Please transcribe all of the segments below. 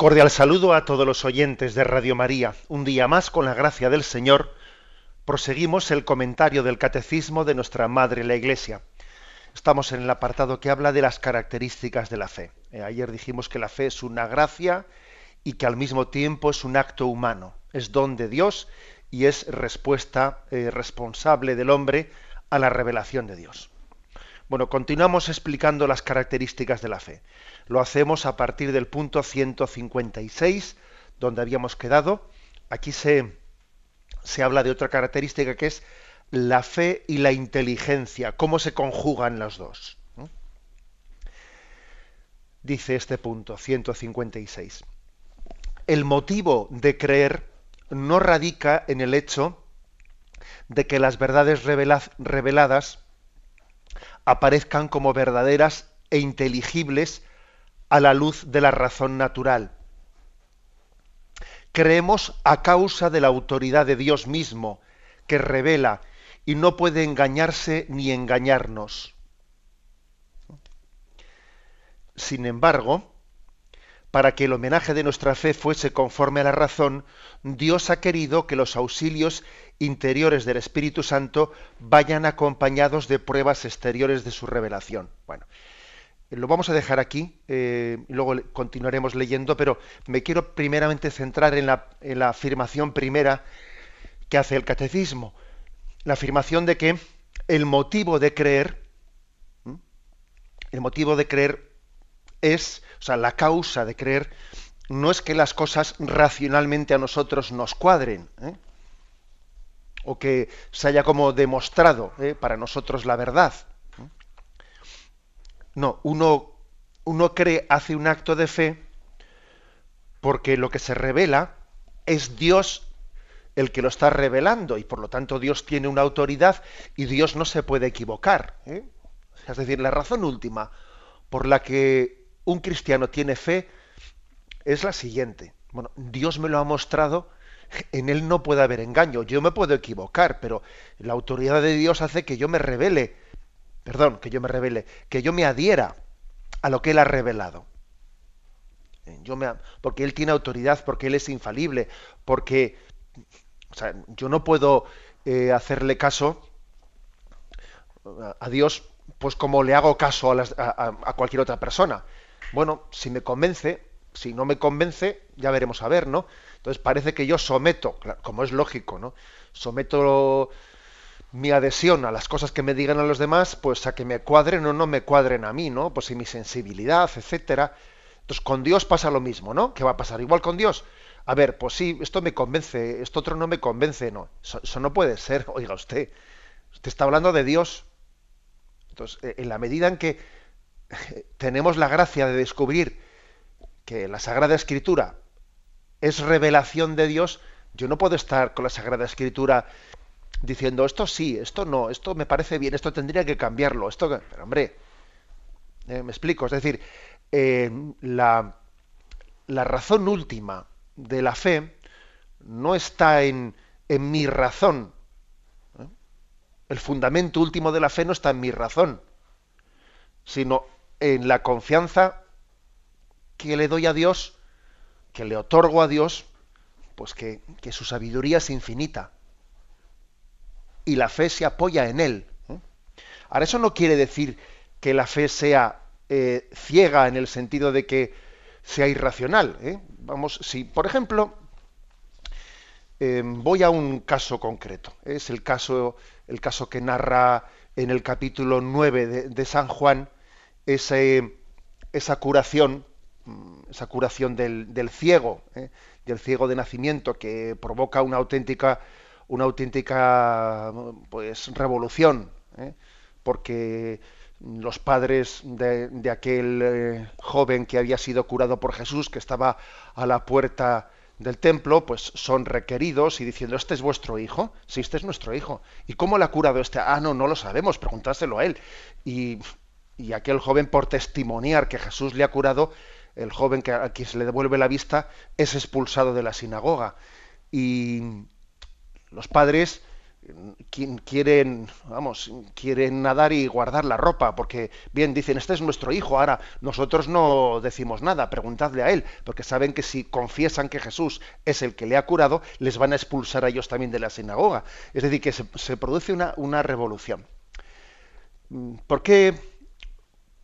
Cordial saludo a todos los oyentes de Radio María. Un día más, con la gracia del Señor, proseguimos el comentario del Catecismo de nuestra Madre la Iglesia. Estamos en el apartado que habla de las características de la fe. Eh, ayer dijimos que la fe es una gracia y que al mismo tiempo es un acto humano. Es don de Dios y es respuesta eh, responsable del hombre a la revelación de Dios. Bueno, continuamos explicando las características de la fe. Lo hacemos a partir del punto 156, donde habíamos quedado. Aquí se, se habla de otra característica que es la fe y la inteligencia, cómo se conjugan las dos. Dice este punto 156. El motivo de creer no radica en el hecho de que las verdades reveladas aparezcan como verdaderas e inteligibles a la luz de la razón natural. Creemos a causa de la autoridad de Dios mismo, que revela y no puede engañarse ni engañarnos. Sin embargo, para que el homenaje de nuestra fe fuese conforme a la razón, Dios ha querido que los auxilios interiores del Espíritu Santo vayan acompañados de pruebas exteriores de su revelación. Bueno, lo vamos a dejar aquí, eh, y luego continuaremos leyendo, pero me quiero primeramente centrar en la, afirmación primera que hace el catecismo. La afirmación de que el motivo de creer, el motivo de creer es, o sea, la causa de creer, no es que las cosas racionalmente a nosotros nos cuadren, ¿eh? o que se haya como demostrado ¿eh? para nosotros la verdad. No, uno, uno cree, hace un acto de fe porque lo que se revela es Dios el que lo está revelando y por lo tanto Dios tiene una autoridad y Dios no se puede equivocar. ¿eh? Es decir, la razón última por la que un cristiano tiene fe es la siguiente. Bueno, Dios me lo ha mostrado, en él no puede haber engaño, yo me puedo equivocar, pero la autoridad de Dios hace que yo me revele perdón, que yo me revele, que yo me adhiera a lo que Él ha revelado. Eh, yo me, porque Él tiene autoridad, porque Él es infalible, porque o sea, yo no puedo eh, hacerle caso a Dios pues como le hago caso a, a, cualquier otra persona. Bueno, si me convence, si no me convence, ya veremos a ver, ¿no? Entonces parece que yo someto, como es lógico, ¿no? Someto mi adhesión a las cosas que me digan a los demás, pues a que me cuadren o no me cuadren a mí, ¿no? Pues y mi sensibilidad, etcétera. Entonces con Dios pasa lo mismo, ¿no? ¿Qué va a pasar? Igual con Dios. A ver, pues sí, esto me convence, esto otro no me convence, no. Eso, no puede ser, oiga usted. Usted está hablando de Dios. Entonces, eh, en la medida en que tenemos la gracia de descubrir que la Sagrada Escritura es revelación de Dios, yo no puedo estar con la Sagrada Escritura diciendo esto sí, esto no, esto me parece bien, esto tendría que cambiarlo, esto, pero hombre, eh, me explico, es decir, eh, la, la, razón última de la fe no está en, en mi razón, ¿eh? el fundamento último de la fe no está en mi razón, sino en la confianza que le doy a Dios, que le otorgo a Dios, pues que, que su sabiduría es infinita y la fe se apoya en él. ¿eh? Ahora, eso no quiere decir que la fe sea eh, ciega en el sentido de que sea irracional. ¿eh? Vamos, si, por ejemplo, voy a un caso concreto. Es el caso, el caso que narra en el capítulo 9 de, San Juan esa curación, mm, esa curación del, del ciego, del ciego de nacimiento, que provoca una auténtica una auténtica pues revolución, ¿eh? porque los padres de, aquel eh, joven que había sido curado por Jesús, que estaba a la puerta del templo, pues son requeridos y diciendo, este es vuestro hijo, sí, este es nuestro hijo. ¿Y cómo le ha curado este? Ah, no, no lo sabemos, preguntárselo a él. Y, y aquel joven, por testimoniar que Jesús le ha curado, el joven que a quien se le devuelve la vista es expulsado de la sinagoga. Y los padres quieren, vamos, quieren nadar y guardar la ropa, porque bien dicen, este es nuestro hijo, ahora nosotros no decimos nada, preguntadle a él, porque saben que si confiesan que Jesús es el que le ha curado, les van a expulsar a ellos también de la sinagoga. Es decir, que se, produce una, revolución. ¿Por qué,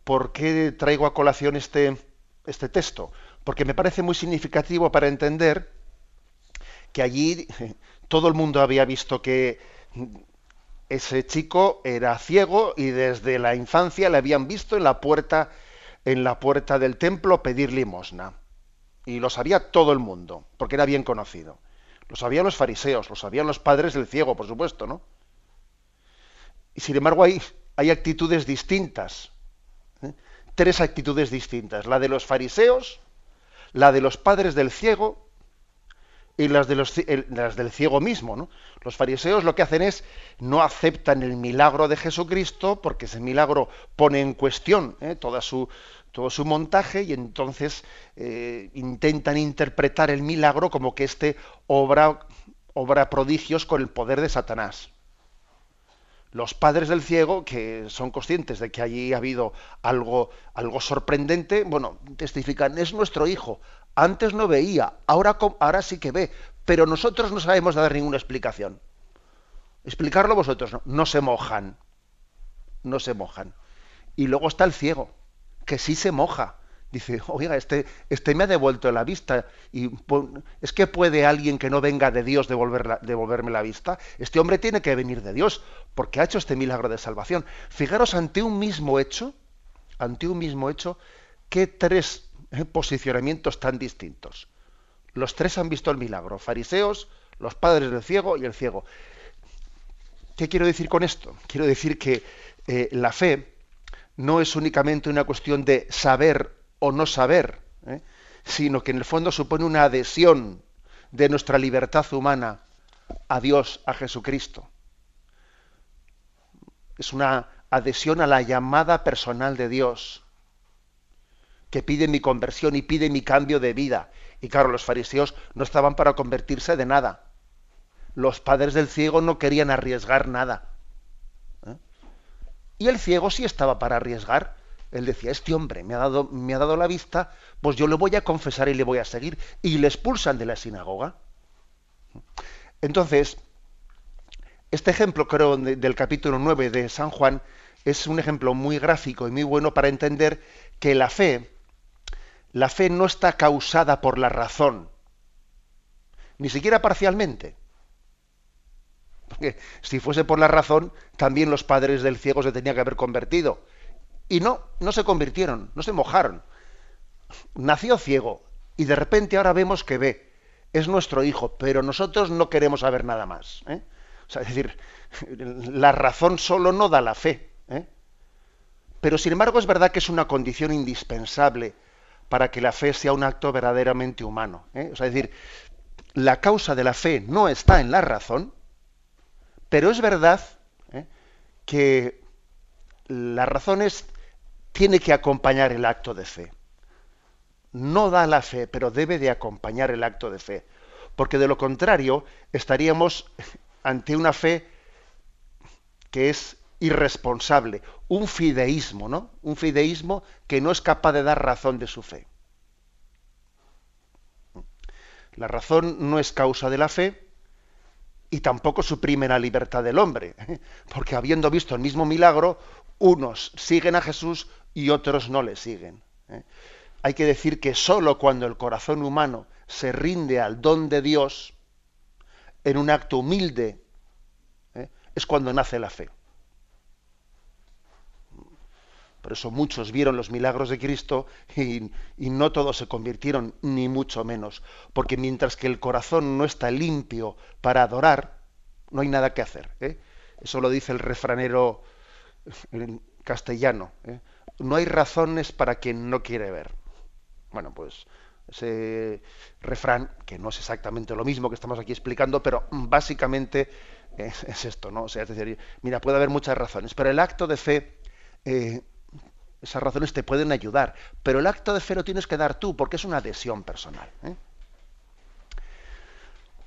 ¿Por qué traigo a colación este, este texto? Porque me parece muy significativo para entender que allí todo el mundo había visto que ese chico era ciego y desde la infancia le habían visto en la puerta en la puerta del templo pedir limosna. Y lo sabía todo el mundo, porque era bien conocido. Lo sabían los fariseos, lo sabían los padres del ciego, por supuesto, ¿no? Y sin embargo hay, actitudes distintas. ¿eh? Tres actitudes distintas. La de los fariseos, la de los padres del ciego y las, de los, del ciego mismo. ¿no? Los fariseos lo que hacen es no aceptan el milagro de Jesucristo porque ese milagro pone en cuestión ¿eh? toda su, todo su montaje y entonces eh, intentan interpretar el milagro como que éste obra, obra prodigios con el poder de Satanás. Los padres del ciego, que son conscientes de que allí ha habido algo, algo sorprendente, bueno, testifican, es nuestro hijo, antes no veía, ahora, sí que ve, pero nosotros no sabemos dar ninguna explicación. Explicarlo vosotros, no, no se mojan, no se mojan. Y luego está el ciego, que sí se moja. Dice, oiga, este, este me ha devuelto la vista. Y es que puede alguien que no venga de Dios devolverme la vista. Este hombre tiene que venir de Dios, porque ha hecho este milagro de salvación. Fijaros ante un mismo hecho, ante un mismo hecho, qué tres. Posicionamientos tan distintos. Los tres han visto el milagro, fariseos, los padres del ciego y el ciego. ¿Qué quiero decir con esto? Quiero decir que eh, la fe no es únicamente una cuestión de saber o no saber, ¿eh? sino que en el fondo supone una adhesión de nuestra libertad humana a Dios, a Jesucristo. Es una adhesión a la llamada personal de Dios que pide mi conversión y pide mi cambio de vida. Y claro, los fariseos no estaban para convertirse de nada. Los padres del ciego no querían arriesgar nada. ¿eh? Y el ciego sí estaba para arriesgar. Él decía, este hombre me ha, dado, me ha dado la vista, pues yo le voy a confesar y le voy a seguir. Y le expulsan de la sinagoga. Entonces, este ejemplo, creo, del capítulo 9 de San Juan, es un ejemplo muy gráfico y muy bueno para entender que la fe, la fe no está causada por la razón, ni siquiera parcialmente. Porque si fuese por la razón, también los padres del ciego se tenían que haber convertido. Y no, no se convirtieron, no se mojaron. Nació ciego y de repente ahora vemos que ve. Es nuestro hijo, pero nosotros no queremos saber nada más. ¿eh? O sea, es decir, la razón solo no da la fe. ¿eh? Pero sin embargo es verdad que es una condición indispensable para que la fe sea un acto verdaderamente humano. ¿eh? es decir, la causa de la fe no está en la razón, pero es verdad ¿eh? que la razón tiene que acompañar el acto de fe. No da la fe, pero debe de acompañar el acto de fe. Porque de lo contrario estaríamos ante una fe que es irresponsable, un fideísmo, ¿no? Un fideísmo que no es capaz de dar razón de su fe. La razón no es causa de la fe y tampoco suprime la libertad del hombre, porque habiendo visto el mismo milagro, unos siguen a Jesús y otros no le siguen. ¿eh? Hay que decir que sólo cuando el corazón humano se rinde al don de Dios, en un acto humilde, ¿eh? es cuando nace la fe. Por eso muchos vieron los milagros de Cristo y, no todos se convirtieron, ni mucho menos. Porque mientras que el corazón no está limpio para adorar, no hay nada que hacer. ¿eh? Eso lo dice el refranero castellano. ¿eh? No hay razones para quien no quiere ver. Bueno, pues ese refrán, que no es exactamente lo mismo que estamos aquí explicando, pero básicamente es, esto, ¿no? O sea, es decir, mira, puede haber muchas razones, pero el acto de fe, eh, esas razones te pueden ayudar, pero el acto de fe lo tienes que dar tú, porque es una adhesión personal. ¿eh?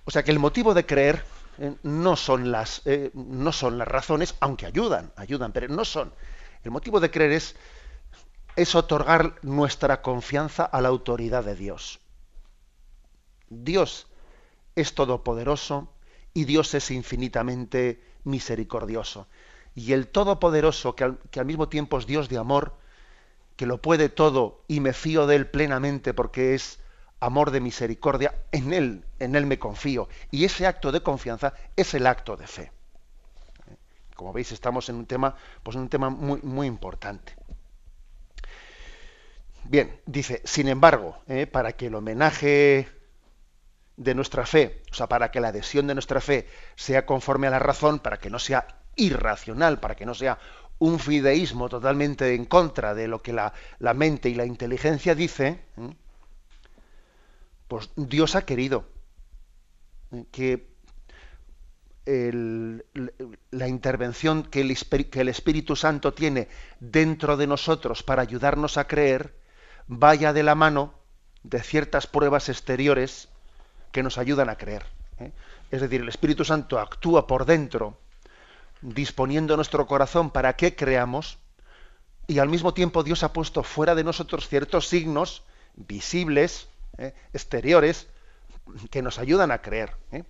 O sea que el motivo de creer eh, no, son las, no son las razones, aunque ayudan, ayudan, pero no son. El motivo de creer es es otorgar nuestra confianza a la autoridad de Dios. Dios es todopoderoso y Dios es infinitamente misericordioso. Y el Todopoderoso, que al, mismo tiempo es Dios de amor, que lo puede todo y me fío de Él plenamente porque es amor de misericordia, en Él, en Él me confío. Y ese acto de confianza es el acto de fe. Como veis, estamos en un tema, pues un tema muy, muy importante. Bien, dice, sin embargo, eh, para que el homenaje de nuestra fe, o sea, para que la adhesión de nuestra fe sea conforme a la razón, para que no sea irracional, para que no sea un fideísmo totalmente en contra de lo que la, mente y la inteligencia dice, ¿eh? pues Dios ha querido que la intervención que el, que el Espíritu Santo tiene dentro de nosotros para ayudarnos a creer, vaya de la mano de ciertas pruebas exteriores que nos ayudan a creer. ¿eh? Es decir, el Espíritu Santo actúa por dentro, disponiendo nuestro corazón para que creamos, y al mismo tiempo Dios ha puesto fuera de nosotros ciertos signos visibles, ¿eh? exteriores, que nos ayudan a creer. ¿eh?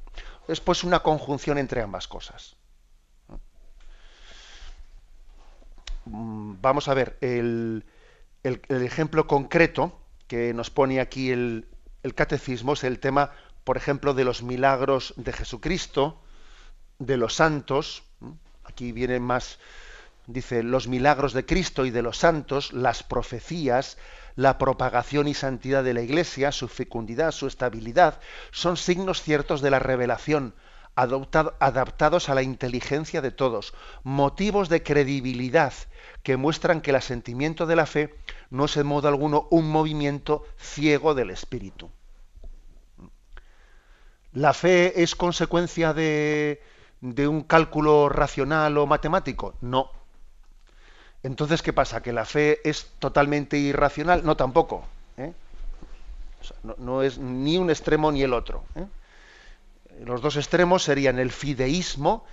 Es pues una conjunción entre ambas cosas. Mm, vamos a ver, el, el, ejemplo concreto que nos pone aquí el, catecismo es el tema, por ejemplo, de los milagros de Jesucristo, de los santos. Aquí viene más, dice, los milagros de Cristo y de los santos, las profecías, la propagación y santidad de la Iglesia, su fecundidad, su estabilidad, son signos ciertos de la revelación, adaptados a la inteligencia de todos, motivos de credibilidad que muestran que el asentimiento de la fe no es en modo alguno un movimiento ciego del espíritu. ¿La fe es consecuencia de, de un cálculo racional o matemático? No. Entonces, ¿qué pasa? ¿Que la fe es totalmente irracional? No, tampoco. ¿eh? no, es ni un extremo ni el otro. ¿eh? Los dos extremos serían el fideísmo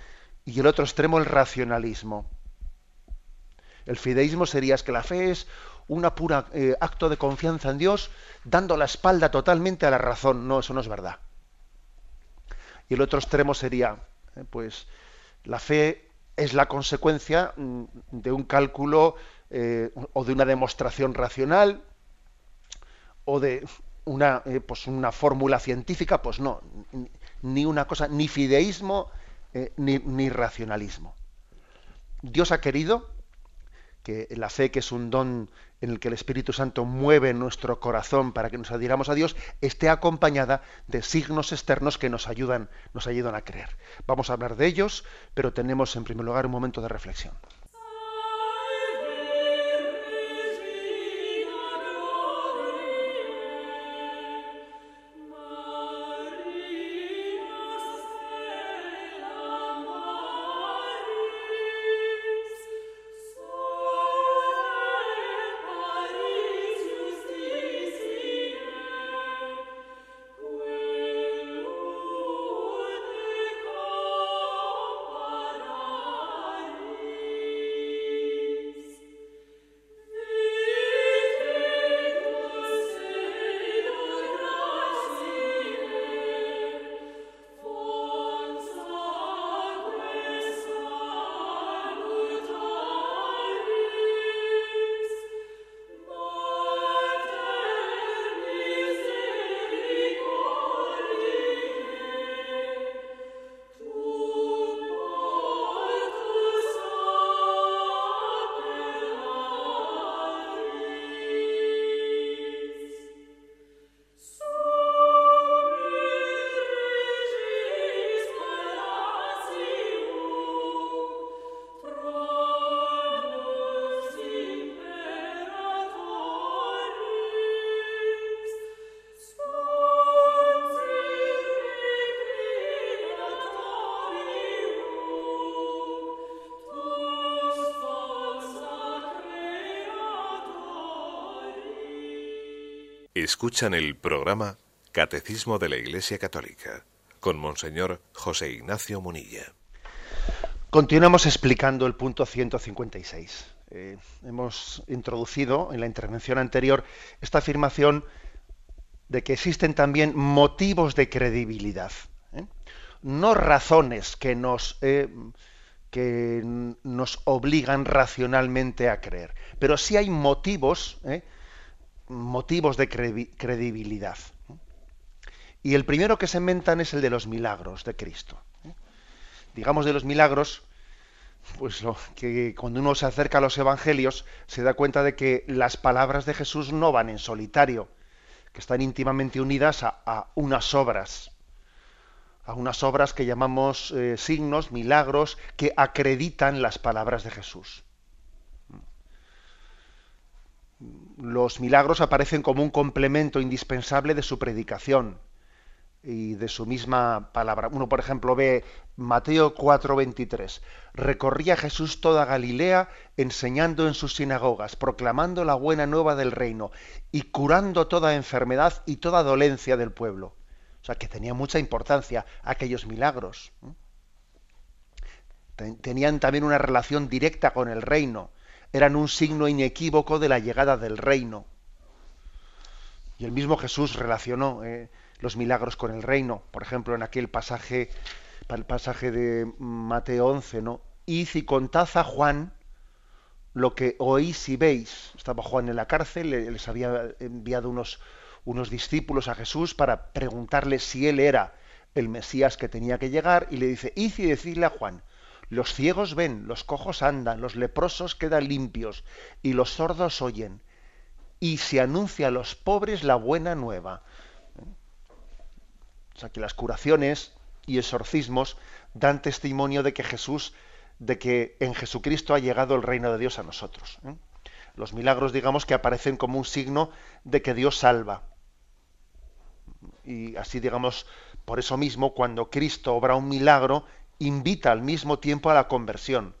y el otro extremo el racionalismo. El fideísmo sería que la fe es un pura eh, acto de confianza en Dios, dando la espalda totalmente a la razón. No, eso no es verdad. Y el otro extremo sería, pues, la fe es la consecuencia mm, de un cálculo eh, o de una demostración racional o de una, pues una fórmula científica, pues no, ni una cosa, ni fideísmo ni, ni racionalismo. Dios ha querido que la fe, que es un don en el que el Espíritu Santo mueve nuestro corazón para que nos adhiramos a Dios, esté acompañada de signos externos que nos ayudan, nos ayudan a creer. Vamos a hablar de ellos, pero tenemos en primer lugar un momento de reflexión. Escuchan el programa Catecismo de la Iglesia Católica con Monseñor José Ignacio Munilla. Continuamos explicando el punto 156. Eh, hemos introducido en la intervención anterior esta afirmación de que existen también motivos de credibilidad, ¿eh? no razones que nos, eh, que nos obligan racionalmente a creer, pero sí hay motivos, motivos de credibilidad. Y el primero que se inventan es el de los milagros de Cristo. Digamos de los milagros, pues lo, que cuando uno se acerca a los evangelios se da cuenta de que las palabras de Jesús no van en solitario, que están íntimamente unidas a, unas obras, a unas obras que llamamos eh, signos, milagros, que acreditan las palabras de Jesús. Los milagros aparecen como un complemento indispensable de su predicación y de su misma palabra. Uno, por ejemplo, ve Mateo 4:23. Recorría Jesús toda Galilea enseñando en sus sinagogas, proclamando la buena nueva del reino y curando toda enfermedad y toda dolencia del pueblo. O sea, que tenía mucha importancia aquellos milagros. Tenían también una relación directa con el reino. Eran un signo inequívoco de la llegada del reino. Y el mismo Jesús relacionó eh, los milagros con el reino. Por ejemplo, en aquel pasaje, el pasaje de Mateo 11, ¿no? Y contad a Juan lo que oís y veis. Estaba Juan en la cárcel, les había enviado unos, unos discípulos a Jesús para preguntarle si él era el Mesías que tenía que llegar, y le dice, id y decidle a Juan, los ciegos ven, los cojos andan, los leprosos quedan limpios, y los sordos oyen, y se anuncia a los pobres la buena nueva. O sea, que las curaciones y exorcismos dan testimonio de que Jesús, de que en Jesucristo ha llegado el reino de Dios a nosotros. ¿eh? Los milagros, digamos, que aparecen como un signo de que Dios salva. Y así, digamos, por eso mismo, cuando Cristo obra un milagro, invita al mismo tiempo a la conversión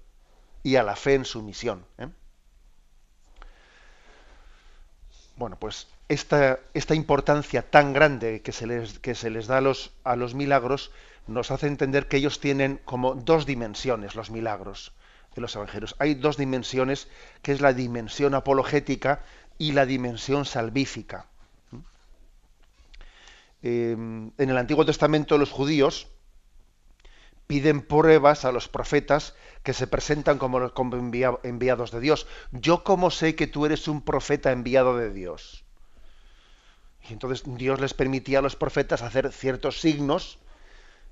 y a la fe en su misión. ¿eh? Bueno, pues esta, esta, importancia tan grande que se les, que se les da a los, a los milagros nos hace entender que ellos tienen como dos dimensiones los milagros de los evangelios. Hay dos dimensiones, que es la dimensión apologética y la dimensión salvífica. Em, en el Antiguo Testamento los judíos piden pruebas a los profetas que se presentan como, enviados de Dios. Yo cómo sé que tú eres un profeta enviado de Dios. Y entonces Dios les permitía a los profetas hacer ciertos signos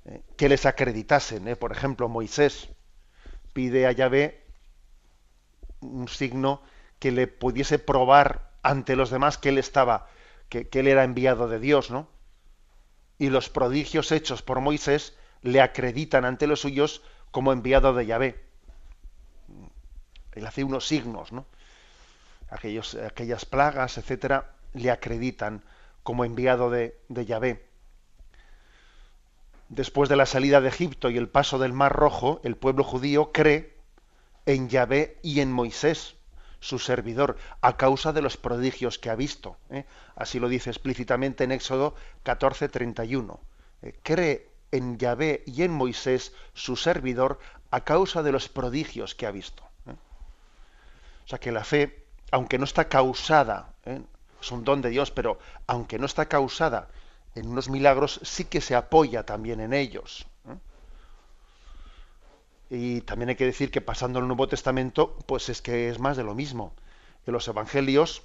eh, que les acreditasen. ¿eh? Por ejemplo, Moisés pide a Yahvé un signo que le pudiese probar ante los demás que él estaba, que, que él era enviado de Dios, ¿no? Y los prodigios hechos por Moisés le acreditan ante los suyos como enviado de Yahvé. Él hace unos signos, ¿no? Aquellos, aquellas plagas, etcétera, le acreditan como enviado de, Yahvé. Después de la salida de Egipto y el paso del Mar Rojo, el pueblo judío cree en Yahvé y en Moisés, su servidor, a causa de los prodigios que ha visto. ¿eh? Así lo dice explícitamente en Éxodo 14:31. Eh, cree en Yahvé y en Moisés, su servidor, a causa de los prodigios que ha visto. ¿eh? O sea que la fe, aunque no está causada, ¿eh? es un don de Dios, pero aunque no está causada en unos milagros, sí que se apoya también en ellos. ¿eh? Y también hay que decir que pasando al Nuevo Testamento, pues es que es más de lo mismo. En los Evangelios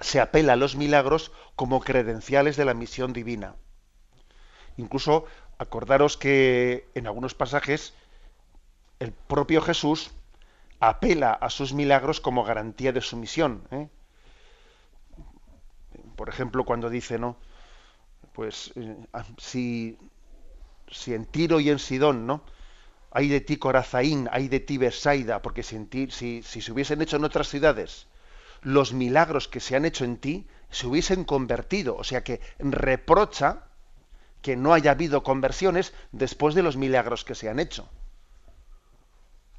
se apela a los milagros como credenciales de la misión divina. Incluso acordaros que en algunos pasajes el propio Jesús apela a sus milagros como garantía de su misión. ¿eh? Por ejemplo, cuando dice, ¿no? Pues eh, si, si en Tiro y en Sidón, ¿no? Hay de ti Corazaín, hay de ti Besaida, porque si, si se hubiesen hecho en otras ciudades los milagros que se han hecho en ti, se hubiesen convertido. O sea que reprocha que no haya habido conversiones después de los milagros que se han hecho.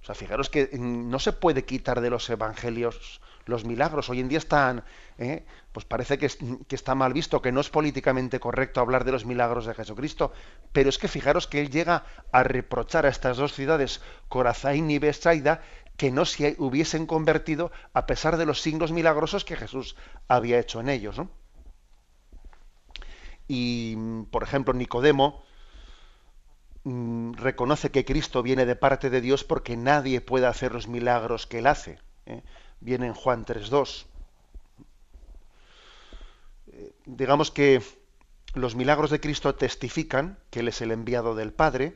sea, fijaros que mm, no se puede quitar de los evangelios los milagros. Hoy en día están, ¿eh? pues parece que, que, está mal visto, que no es políticamente correcto hablar de los milagros de Jesucristo, pero es que fijaros que él llega a reprochar a estas dos ciudades, Corazaín y Besaida, que no se hubiesen convertido a pesar de los signos milagrosos que Jesús había hecho en ellos. ¿no? Y, por ejemplo, Nicodemo mm, reconoce que Cristo viene de parte de Dios porque nadie puede hacer los milagros que él hace. ¿eh? Viene en Juan 3.2. Eh, digamos que los milagros de Cristo testifican que Él es el enviado del Padre,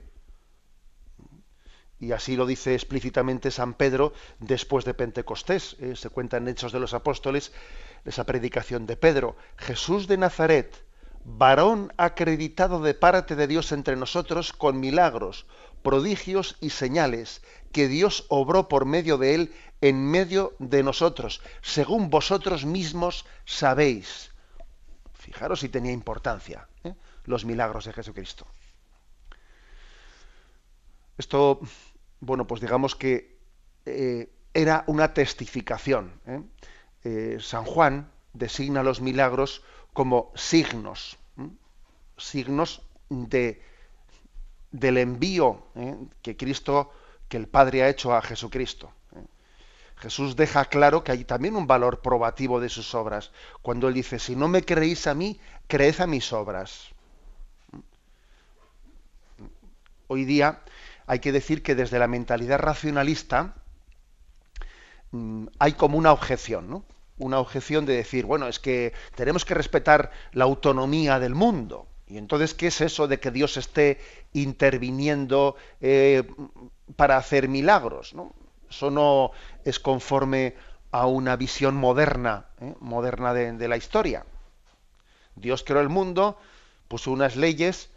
y así lo dice explícitamente San Pedro después de Pentecostés. Eh, se cuenta en Hechos de los Apóstoles esa predicación de Pedro. Jesús de Nazaret, varón acreditado de parte de Dios entre nosotros con milagros, prodigios y señales que Dios obró por medio de él en medio de nosotros, según vosotros mismos sabéis. Fijaros si tenía importancia ¿eh? los milagros de Jesucristo. Esto bueno, pues digamos que eh, era una testificación. ¿eh? San Juan designa los milagros como signos, signos de, del envío que Cristo, que el Padre ha hecho a Jesucristo. Jesús deja claro que hay también un valor probativo de sus obras. Cuando él dice, si no me creéis a mí, creed a mis obras. Hoy día hay que decir que desde la mentalidad racionalista mm, hay como una objeción, ¿no? Una objeción de decir, bueno, es que tenemos que respetar la autonomía del mundo. Y entonces, ¿qué es eso de que Dios esté interviniendo eh, para hacer milagros? ¿no? Eso no es conforme a una visión moderna, ¿eh? moderna de la historia. Dios creó el mundo, puso unas leyes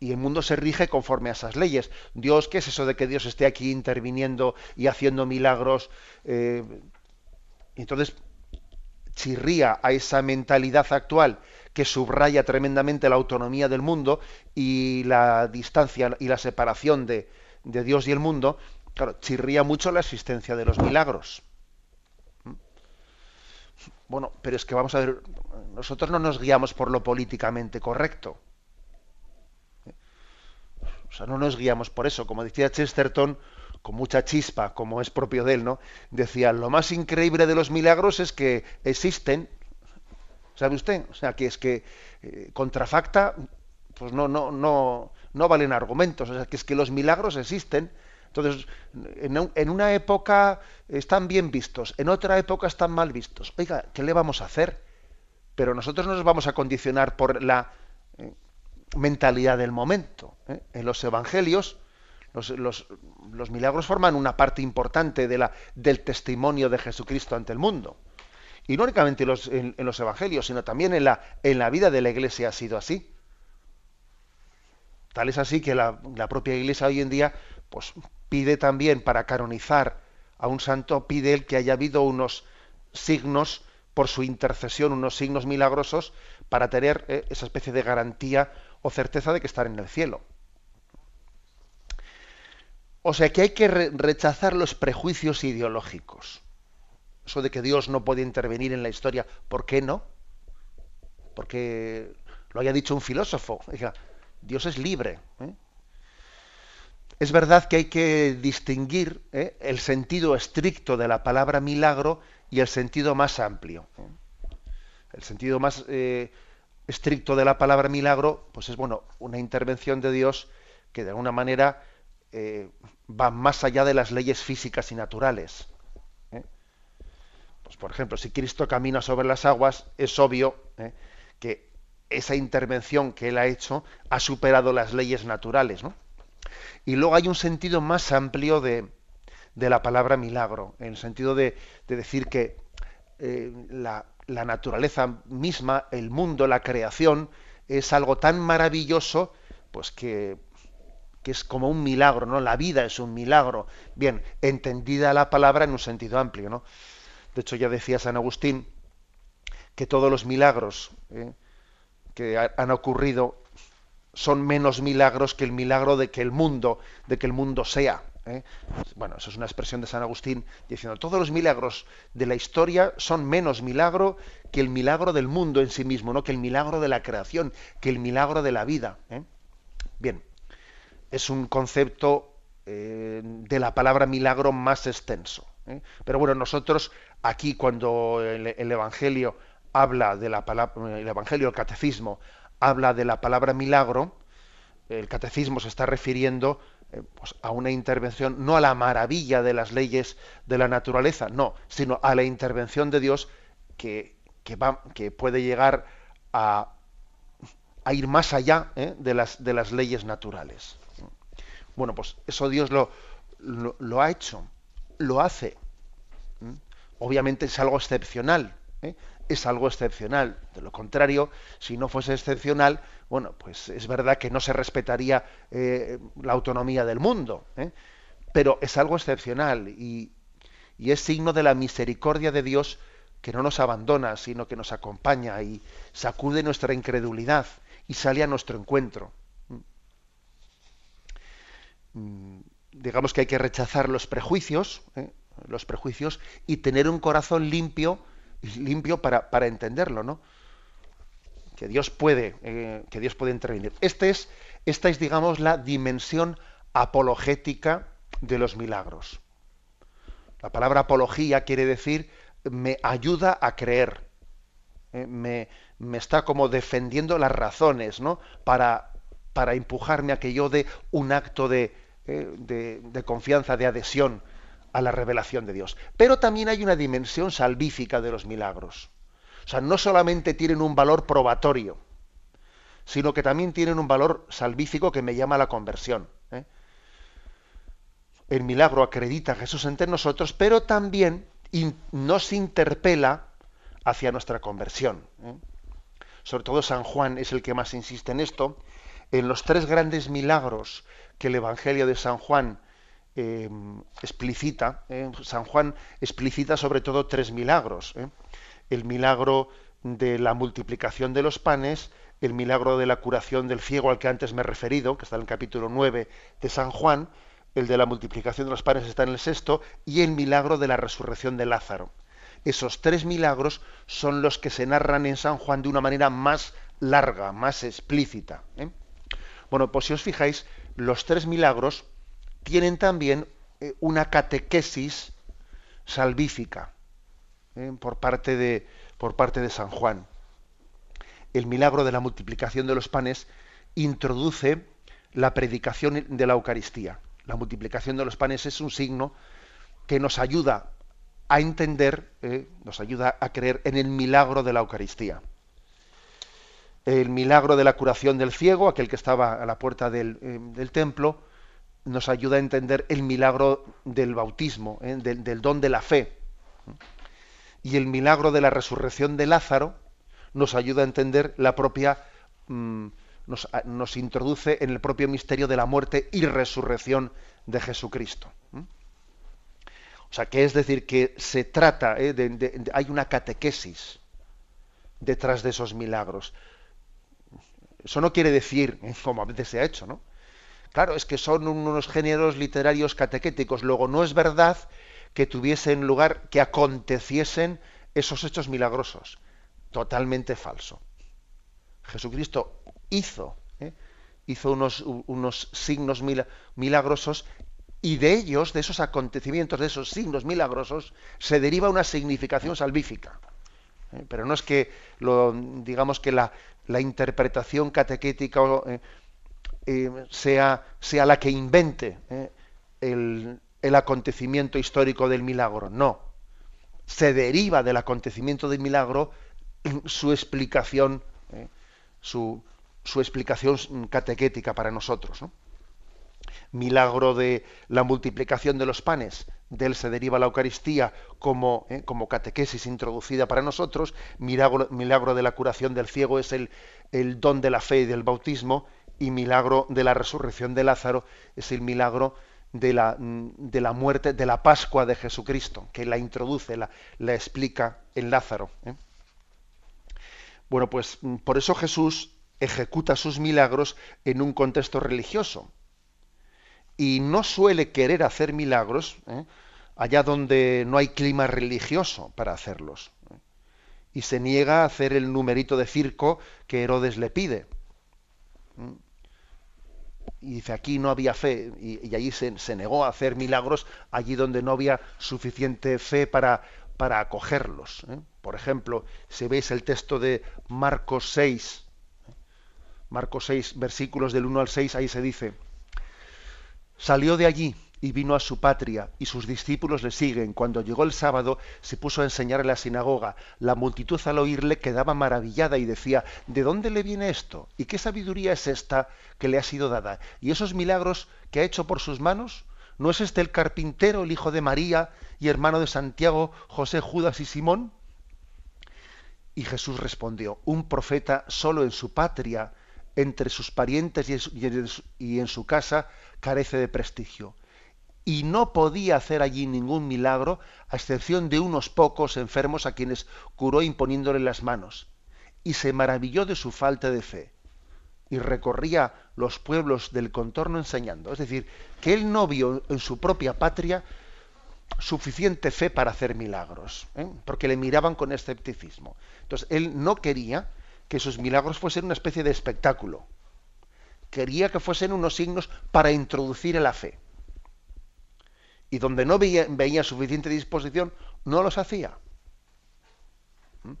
y el mundo se rige conforme a esas leyes. Dios, ¿qué es eso de que Dios esté aquí interviniendo y haciendo milagros? Eh, entonces, chirría a esa mentalidad actual que subraya tremendamente la autonomía del mundo y la distancia y la separación de, de Dios y el mundo, claro, chirría mucho la existencia de los milagros. Bueno, pero es que vamos a ver, nosotros no nos guiamos por lo políticamente correcto. O sea, no nos guiamos por eso. Como decía Chesterton, con mucha chispa, como es propio de él, ¿no? Decía, lo más increíble de los milagros es que existen. ¿Sabe usted? O sea, que es que eh, contrafacta, pues no, no, no, no valen argumentos. O sea, que es que los milagros existen. Entonces, en, una época están bien vistos, en otra época están mal vistos. Oiga, ¿qué le vamos a hacer? Pero nosotros no nos vamos a condicionar por la, eh, mentalidad del momento. ¿eh? En los evangelios, los, milagros forman una parte importante del testimonio de Jesucristo ante el mundo. Y no únicamente en, los evangelios, sino también en la, vida de la iglesia ha sido así. Tal es así que la, la propia iglesia hoy en día pues, pide también para canonizar a un santo, pide el que haya habido unos signos por su intercesión, unos signos milagrosos para tener eh, esa especie de garantía o certeza de que estar en el cielo. O sea que hay que rechazar los prejuicios ideológicos. Eso de que Dios no puede intervenir en la historia, ¿por qué no? Porque lo haya dicho un filósofo. Dios es libre. ¿eh? Es verdad que hay que distinguir ¿eh? el sentido estricto de la palabra milagro y el sentido más amplio. ¿eh? El sentido más estricto de la palabra milagro, pues es bueno, una intervención de Dios que de alguna manera eh, va más allá de las leyes físicas y naturales. ¿eh? Pues por ejemplo, si Cristo camina sobre las aguas, es obvio ¿eh? que esa intervención que él ha hecho ha superado las leyes naturales. Y luego hay un sentido más amplio de, la palabra milagro, en el sentido de, de decir que la, la naturaleza misma, el mundo, la creación, es algo tan maravilloso, pues que, que, es como un milagro, ¿no? La vida es un milagro. Bien, entendida la palabra en un sentido amplio, ¿no? De hecho, ya decía San Agustín que todos los milagros ¿eh? que han ocurrido son menos milagros que el milagro de que el mundo, de que el mundo sea. ¿eh? Bueno, eso es una expresión de San Agustín diciendo, todos los milagros de la historia son menos milagro que el milagro del mundo en sí mismo, ¿no? que el milagro de la creación, que el milagro de la vida. ¿eh? Bien, es un concepto eh, de la palabra milagro más extenso. Pero bueno, nosotros aquí cuando el, el Evangelio habla de la palabra, el Evangelio, el catecismo, habla de la palabra milagro, el catecismo se está refiriendo eh, pues, a una intervención, no a la maravilla de las leyes de la naturaleza, no, sino a la intervención de Dios que, va, que puede llegar a, a ir más allá ¿eh? de, las, de las leyes naturales. Bueno, pues eso Dios lo, ha hecho, lo hace. Obviamente es algo excepcional, ¿eh? es algo excepcional. De lo contrario, si no fuese excepcional, bueno, pues es verdad que no se respetaría eh, la autonomía del mundo, ¿eh? pero es algo excepcional y, es signo de la misericordia de Dios que no nos abandona, sino que nos acompaña y sacude nuestra incredulidad y sale a nuestro encuentro. Mm, digamos que hay que rechazar los prejuicios, los prejuicios y tener un corazón limpio limpio para, para entenderlo, ¿no? Que Dios puede, eh, que Dios puede intervenir. Este es, esta es, digamos, la dimensión apologética de los milagros. La palabra apología quiere decir me ayuda a creer. Eh, me, me, está como defendiendo las razones, ¿no? Para, para empujarme a que yo dé un acto de, eh, de, confianza, de adhesión a la revelación de Dios. Pero también hay una dimensión salvífica de los milagros. O sea, no solamente tienen un valor probatorio, sino que también tienen un valor salvífico que me llama a la conversión. ¿eh? El milagro acredita a Jesús entre nosotros, pero también nos interpela hacia nuestra conversión. ¿eh? Sobre todo San Juan es el que más insiste en esto. En los tres grandes milagros que el Evangelio de San Juan eh, explicita, eh, San Juan explicita sobre todo tres milagros. Eh. El milagro de la multiplicación de los panes, el milagro de la curación del ciego al que antes me he referido, que está en el capítulo 9 de San Juan, el de la multiplicación de los panes está en el sexto, y el milagro de la resurrección de Lázaro. Esos tres milagros son los que se narran en San Juan de una manera más larga, más explícita. Bueno, pues si os fijáis, los tres milagros tienen también eh, una catequesis salvífica eh, por, parte de, por parte de San Juan. El milagro de la multiplicación de los panes introduce la predicación de la Eucaristía. La multiplicación de los panes es un signo que nos ayuda a entender, eh, nos ayuda a creer en el milagro de la Eucaristía. El milagro de la curación del ciego, aquel que estaba a la puerta del, del templo, nos ayuda a entender el milagro del bautismo, ¿eh? del, don de la fe. Y el milagro de la resurrección de Lázaro nos ayuda a entender la propia, mm, nos, introduce en el propio misterio de la muerte y resurrección de Jesucristo. O sea, que es decir, que se trata, ¿eh? de, hay una catequesis detrás de esos milagros. Eso no quiere decir, como a veces se ha hecho, ¿no? Claro, es que son unos géneros literarios catequéticos. Luego, no es verdad que tuviesen lugar, que aconteciesen esos hechos milagrosos. Totalmente falso. Jesucristo hizo, ¿eh? hizo unos, unos, signos milagrosos y de ellos, de esos acontecimientos, de esos signos milagrosos, se deriva una significación salvífica. ¿Eh? Pero no es que, digamos que la, la interpretación catequética eh, eh, sea, sea, la que invente el, el, acontecimiento histórico del milagro. No. Se deriva del acontecimiento del milagro su explicación, su, su, explicación catequética para nosotros. Milagro de la multiplicación de los panes, de él se deriva la Eucaristía como, como catequesis introducida para nosotros. Milagro, milagro, de la curación del ciego es el, el don de la fe y del bautismo y milagro de la resurrección de Lázaro es el milagro de la, de la muerte, de la Pascua de Jesucristo, que la introduce, la, la explica en Lázaro. ¿eh? Bueno, pues por eso Jesús ejecuta sus milagros en un contexto religioso. Y no suele querer hacer milagros ¿eh? allá donde no hay clima religioso para hacerlos. ¿eh? Y se niega a hacer el numerito de circo que Herodes le pide. ¿eh? Y dice, aquí no había fe, y, allí se, negó a hacer milagros allí donde no había suficiente fe para, para acogerlos. Por ejemplo, si veis el texto de Marcos 6, Marcos 6, versículos del 1 al 6, ahí se dice, Salió de allí y vino a su patria, y sus discípulos le siguen. Cuando llegó el sábado, se puso a enseñar en la sinagoga. La multitud al oírle quedaba maravillada y decía, ¿de dónde le viene esto? ¿Y qué sabiduría es esta que le ha sido dada? ¿Y esos milagros que ha hecho por sus manos? ¿No es este el carpintero, el hijo de María y hermano de Santiago, José, Judas y Simón? Y Jesús respondió, un profeta solo en su patria, entre sus parientes y en su casa, carece de prestigio. Y no podía hacer allí ningún milagro, a excepción de unos pocos enfermos a quienes curó imponiéndole las manos. Y se maravilló de su falta de fe. Y recorría los pueblos del contorno enseñando. Es decir, que él no vio en su propia patria suficiente fe para hacer milagros, ¿eh? porque le miraban con escepticismo. Entonces, él no quería que sus milagros fuesen una especie de espectáculo quería que fuesen unos signos para introducir en la fe. Y donde no veía, suficiente disposición, no los hacía. ¿Mm?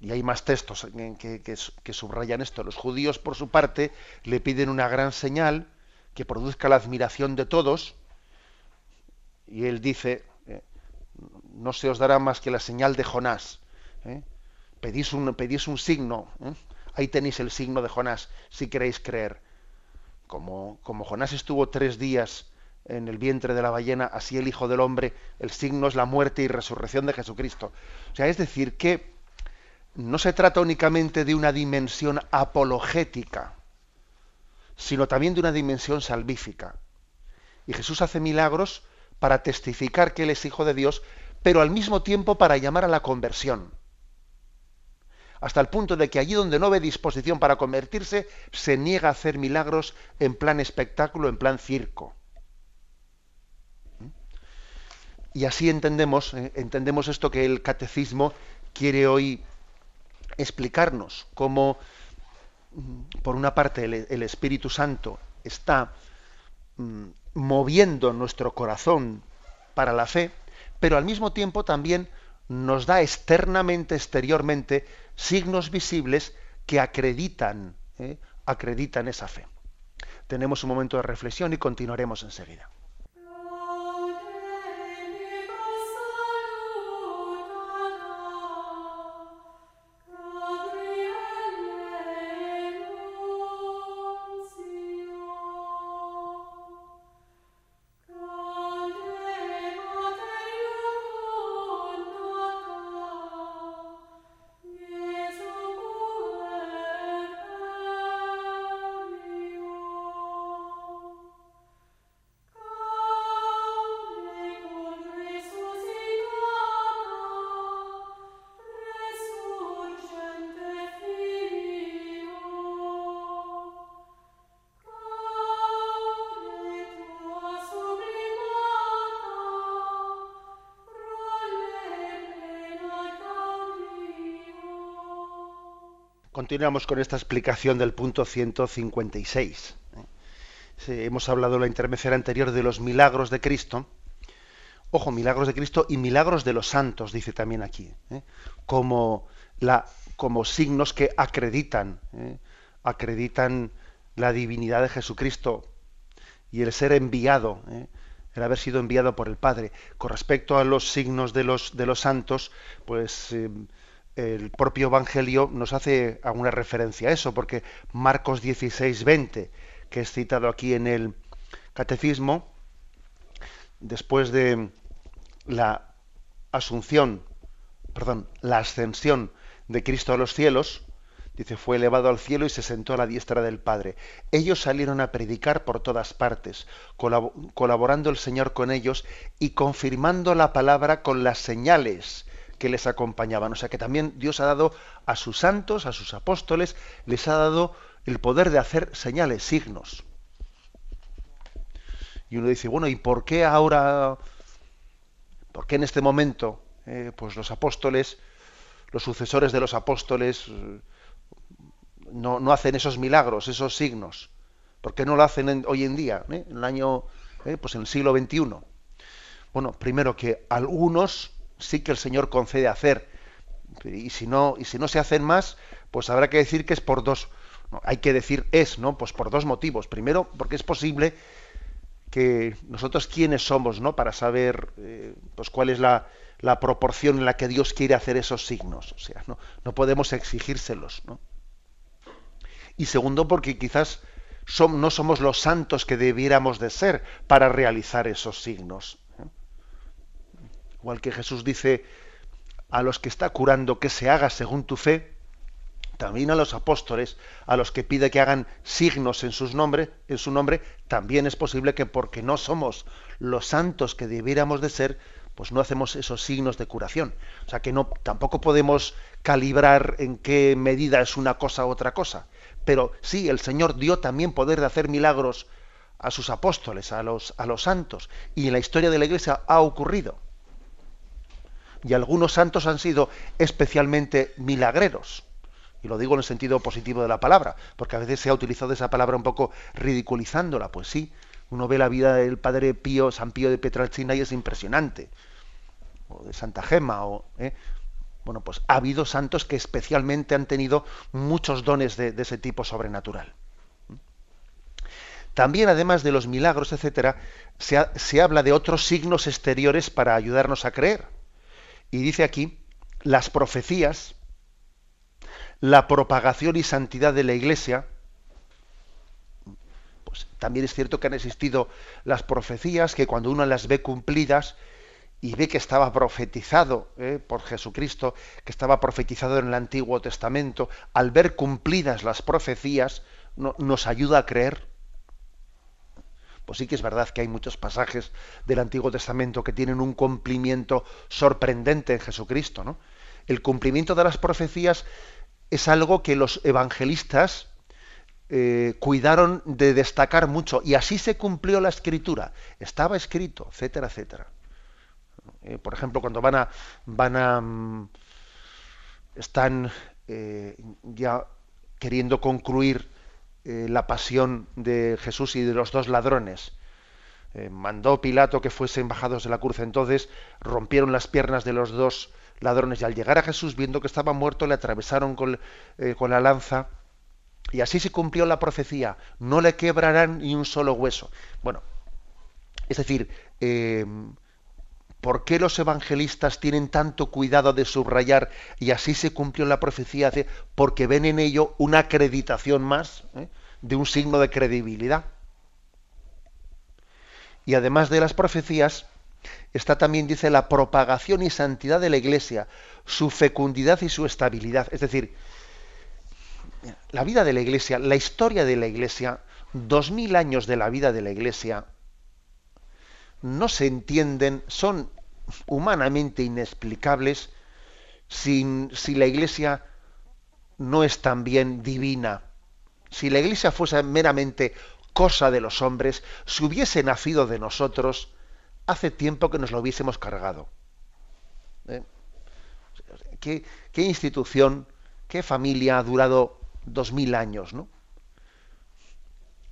Y hay más textos que, que, subrayan esto. Los judíos, por su parte, le piden una gran señal que produzca la admiración de todos. Y él dice, eh, no se os dará más que la señal de Jonás. ¿eh? Pedís, un, pedís un signo. ¿eh? Ahí tenéis el signo de Jonás, si queréis creer. Como, como Jonás estuvo tres días en el vientre de la ballena, así el Hijo del Hombre, el signo es la muerte y resurrección de Jesucristo. O sea, es decir, que no se trata únicamente de una dimensión apologética, sino también de una dimensión salvífica. Y Jesús hace milagros para testificar que Él es Hijo de Dios, pero al mismo tiempo para llamar a la conversión hasta el punto de que allí donde no ve disposición para convertirse, se niega a hacer milagros en plan espectáculo, en plan circo. Y así entendemos, eh, entendemos esto que el catecismo quiere hoy explicarnos, cómo mm, por una parte el, Espíritu Santo está mm, moviendo nuestro corazón para la fe, pero al mismo tiempo también nos da externamente, exteriormente, signos visibles que acreditan, ¿eh? acreditan esa fe. Tenemos un momento de reflexión y continuaremos enseguida. Continuamos con esta explicación del punto 156. hemos hablado en la intervención anterior de los milagros de Cristo. Ojo, milagros de Cristo y milagros de los santos, dice también aquí, ¿eh? como, la, como signos que acreditan, ¿eh? acreditan la divinidad de Jesucristo y el ser enviado, ¿eh? el haber sido enviado por el Padre. Con respecto a los signos de los, de los santos, pues el propio Evangelio nos hace alguna referencia a eso, porque Marcos 16, 20, que es citado aquí en el Catecismo, después de la asunción, perdón, la ascensión de Cristo a los cielos, dice, fue elevado al cielo y se sentó a la diestra del Padre. Ellos salieron a predicar por todas partes, colaborando el Señor con ellos y confirmando la palabra con las señales que les acompañaban. O sea que también Dios ha dado a sus santos, a sus apóstoles, les ha dado el poder de hacer señales, signos. Y uno dice, bueno, ¿y por qué ahora, por qué en este momento, eh, pues los apóstoles, los sucesores de los apóstoles, eh, no, no, hacen esos milagros, esos signos? ¿Por qué no lo hacen hoy en día, en el año, pues en el siglo XXI? Bueno, primero que algunos sí que el Señor concede hacer, y si no, y si no se hacen más, pues habrá que decir que es por dos, hay que decir es, ¿no? Pues por dos motivos. Primero, porque es posible que nosotros quiénes somos, ¿no? Para saber, eh, pues cuál es la, la, proporción en la que Dios quiere hacer esos signos. O sea, no, no podemos exigírselos, ¿no? Y segundo, porque quizás no somos los santos que debiéramos de ser para realizar esos signos. Igual que Jesús dice a los que está curando que se haga según tu fe, también a los apóstoles, a los que pide que hagan signos en, sus nombre, en su nombre, también es posible que porque no somos los santos que debiéramos de ser, pues no hacemos esos signos de curación. O sea que no, tampoco podemos calibrar en qué medida es una cosa u otra cosa. Pero sí, el Señor dio también poder de hacer milagros a sus apóstoles, a los, a los santos, y en la historia de la Iglesia ha ocurrido. Y algunos santos han sido especialmente milagreros y lo digo en el sentido positivo de la palabra, porque a veces se ha utilizado esa palabra un poco ridiculizándola, pues sí, uno ve la vida del padre Pío, San Pío de Petralcina y es impresionante, o de Santa Gema, o, ¿eh? bueno, pues ha habido santos que especialmente han tenido muchos dones de, ese tipo sobrenatural. También, además de los milagros, etcétera, se, se habla de otros signos exteriores para ayudarnos a creer. Y dice aquí, las profecías, la propagación y santidad de la Iglesia, pues también es cierto que han existido las profecías que cuando uno las ve cumplidas y ve que estaba profetizado ¿eh? por Jesucristo, que estaba profetizado en el Antiguo Testamento, al ver cumplidas las profecías, nos ayuda a creer. Pues sí que es verdad que hay muchos pasajes del Antiguo Testamento que tienen un cumplimiento sorprendente en Jesucristo, ¿no? El cumplimiento de las profecías es algo que los evangelistas eh, cuidaron de destacar mucho y así se cumplió la escritura. Estaba escrito, etcétera, etcétera. Eh, por ejemplo, cuando van a van a mm, están eh, ya queriendo concluir la pasión de Jesús y de los dos ladrones. mandó Pilato que fuesen bajados de la cruz. Entonces rompieron las piernas de los dos ladrones y al llegar a Jesús viendo que estaba muerto le atravesaron con, eh, con la lanza y así se cumplió la profecía, no le quebrarán ni un solo hueso. Bueno, es decir, eh, ¿por qué los evangelistas tienen tanto cuidado de subrayar y así se cumplió la profecía? Porque ven en ello una acreditación más ¿eh? de un signo de credibilidad. Y además de las profecías, está también, dice, la propagación y santidad de la Iglesia, su fecundidad y su estabilidad. Es decir, la vida de la Iglesia, la historia de la Iglesia, dos mil años de la vida de la Iglesia, no se entienden, son humanamente inexplicables si, la Iglesia no es también divina. Si la Iglesia fuese meramente cosa de los hombres, si hubiese nacido de nosotros, hace tiempo que nos lo hubiésemos cargado. ¿Eh? ¿Qué, institución, qué familia ha durado dos mil años, ¿no?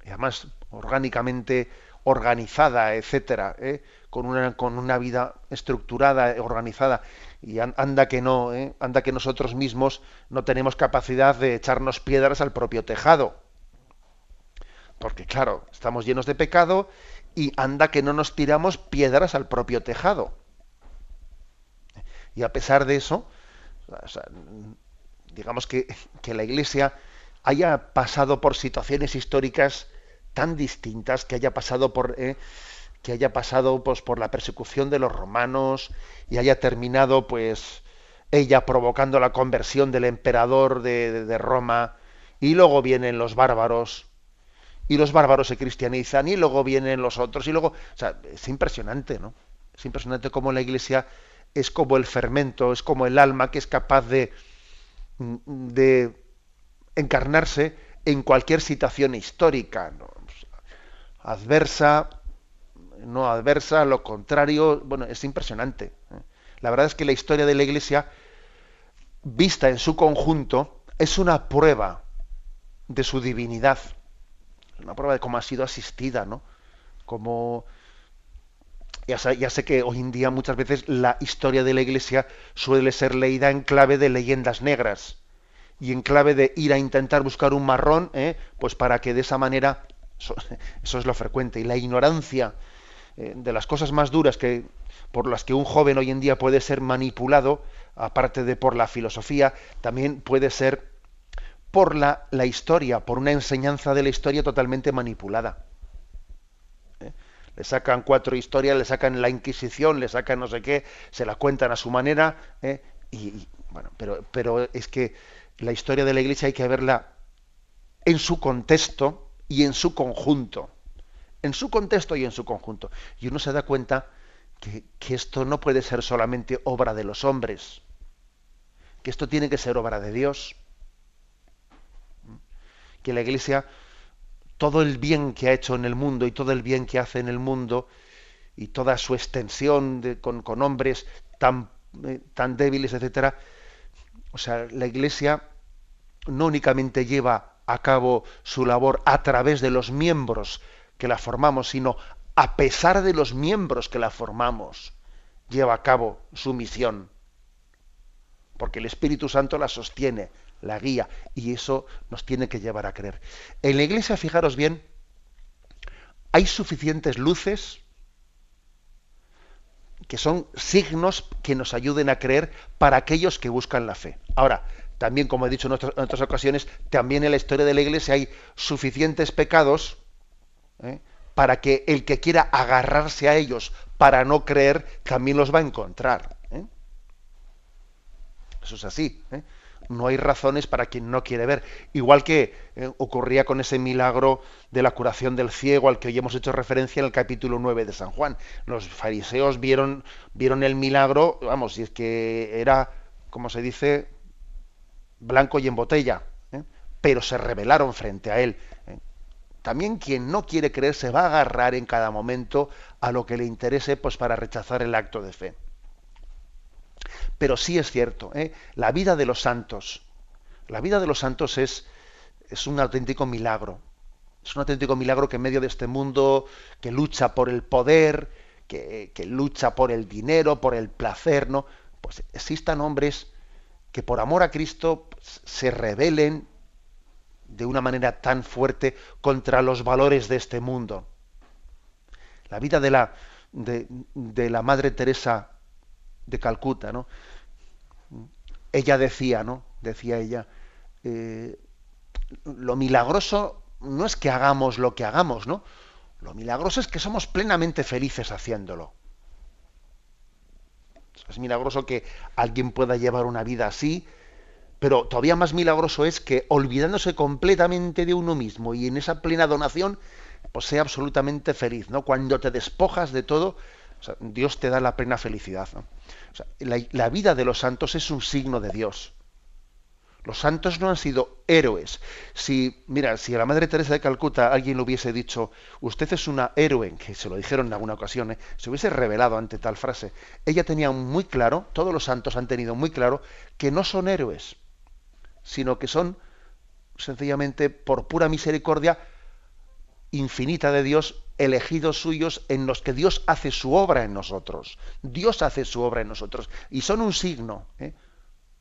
Y además orgánicamente organizada, etcétera, ¿eh? Con, una, con una vida estructurada, organizada, y anda que no, ¿eh? anda que nosotros mismos no tenemos capacidad de echarnos piedras al propio tejado. Porque claro, estamos llenos de pecado y anda que no nos tiramos piedras al propio tejado. Y a pesar de eso, digamos que, que, la Iglesia haya pasado por situaciones históricas tan distintas, que haya pasado por eh, que haya pasado pues, por la persecución de los romanos y haya terminado pues ella provocando la conversión del emperador de, de Roma y luego vienen los bárbaros y los bárbaros se cristianizan y luego vienen los otros y luego, o sea, es impresionante, ¿no? Es impresionante cómo la Iglesia es como el fermento, es como el alma que es capaz de, de encarnarse en cualquier situación histórica, adversa, no adversa, lo contrario, bueno, es impresionante. ¿eh? La verdad es que la historia de la Iglesia, vista en su conjunto, es una prueba de su divinidad, una prueba de cómo ha sido asistida, ¿no? Como ya sé, que hoy en día muchas veces la historia de la Iglesia suele ser leída en clave de leyendas negras y en clave de ir a intentar buscar un marrón, ¿eh? pues para que de esa manera, eso, es lo frecuente, y la ignorancia eh, de las cosas más duras que por las que un joven hoy en día puede ser manipulado, aparte de por la filosofía, también puede ser por la, la historia, por una enseñanza de la historia totalmente manipulada. Le sacan cuatro historias, le sacan la Inquisición, le sacan no sé qué, se la cuentan a su manera, ¿eh? y, bueno, pero, pero es que la historia de la Iglesia hay que verla en su contexto y en su conjunto, en su contexto y en su conjunto. Y uno se da cuenta que, esto no puede ser solamente obra de los hombres, que esto tiene que ser obra de Dios, que la Iglesia todo el bien que ha hecho en el mundo y todo el bien que hace en el mundo y toda su extensión con, hombres tan, eh, tan débiles, etcétera, o sea, la Iglesia no únicamente lleva a cabo su labor a través de los miembros que la formamos, sino a pesar de los miembros que la formamos, lleva a cabo su misión. Porque el Espíritu Santo la sostiene, la guía, y eso nos tiene que llevar a creer. En la iglesia, fijaros bien, hay suficientes luces que son signos que nos ayuden a creer para aquellos que buscan la fe. Ahora, también, como he dicho en otras, ocasiones, también en la historia de la iglesia hay suficientes pecados ¿eh? para que el que quiera agarrarse a ellos para no creer, también los va a encontrar. ¿eh? Eso es así. ¿eh? no hay razones para quien no quiere ver. Igual que eh, ocurría con ese milagro de la curación del ciego al que hoy hemos hecho referencia en el capítulo 9 de San Juan. Los fariseos vieron, vieron el milagro, vamos, y es que era, como se dice, blanco y en botella, pero se rebelaron frente a él. También quien no quiere creer se va a agarrar en cada momento a lo que le interese pues, para rechazar el acto de fe. Pero sí es cierto, ¿eh? la vida de los santos, la vida de los santos es, es un auténtico milagro. Es un auténtico milagro que en medio de este mundo que lucha por el poder, que, que lucha por el dinero, por el placer, ¿no? Pues existan hombres que por amor a Cristo pues, se rebelen de una manera tan fuerte contra los valores de este mundo. La vida de la, de, la Madre Teresa de Calcuta, ¿no? Ella decía, ¿no? Decía ella, eh, lo milagroso no es que hagamos lo que hagamos, ¿no? Lo milagroso es que somos plenamente felices haciéndolo. Es milagroso que alguien pueda llevar una vida así, pero todavía más milagroso es que olvidándose completamente de uno mismo y en esa plena donación, pues sea absolutamente feliz, ¿no? Cuando te despojas de todo, Dios te da la plena felicidad. la, vida de los santos es un signo de Dios. Los santos no han sido héroes. Si, mira, si a la Madre Teresa de Calcuta alguien le hubiese dicho, usted es una héroe, que se lo dijeron en alguna ocasión, ¿eh? se hubiese revelado ante tal frase. Ella tenía muy claro, todos los santos han tenido muy claro, que no son héroes, sino que son sencillamente por pura misericordia infinita de Dios, elegidos suyos en los que Dios hace su obra en nosotros. Dios hace su obra en nosotros. Y son un signo, ¿eh?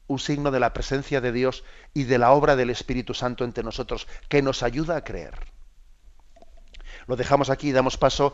un signo de la presencia de Dios y de la obra del Espíritu Santo entre nosotros, que nos ayuda a creer. Lo dejamos aquí y damos paso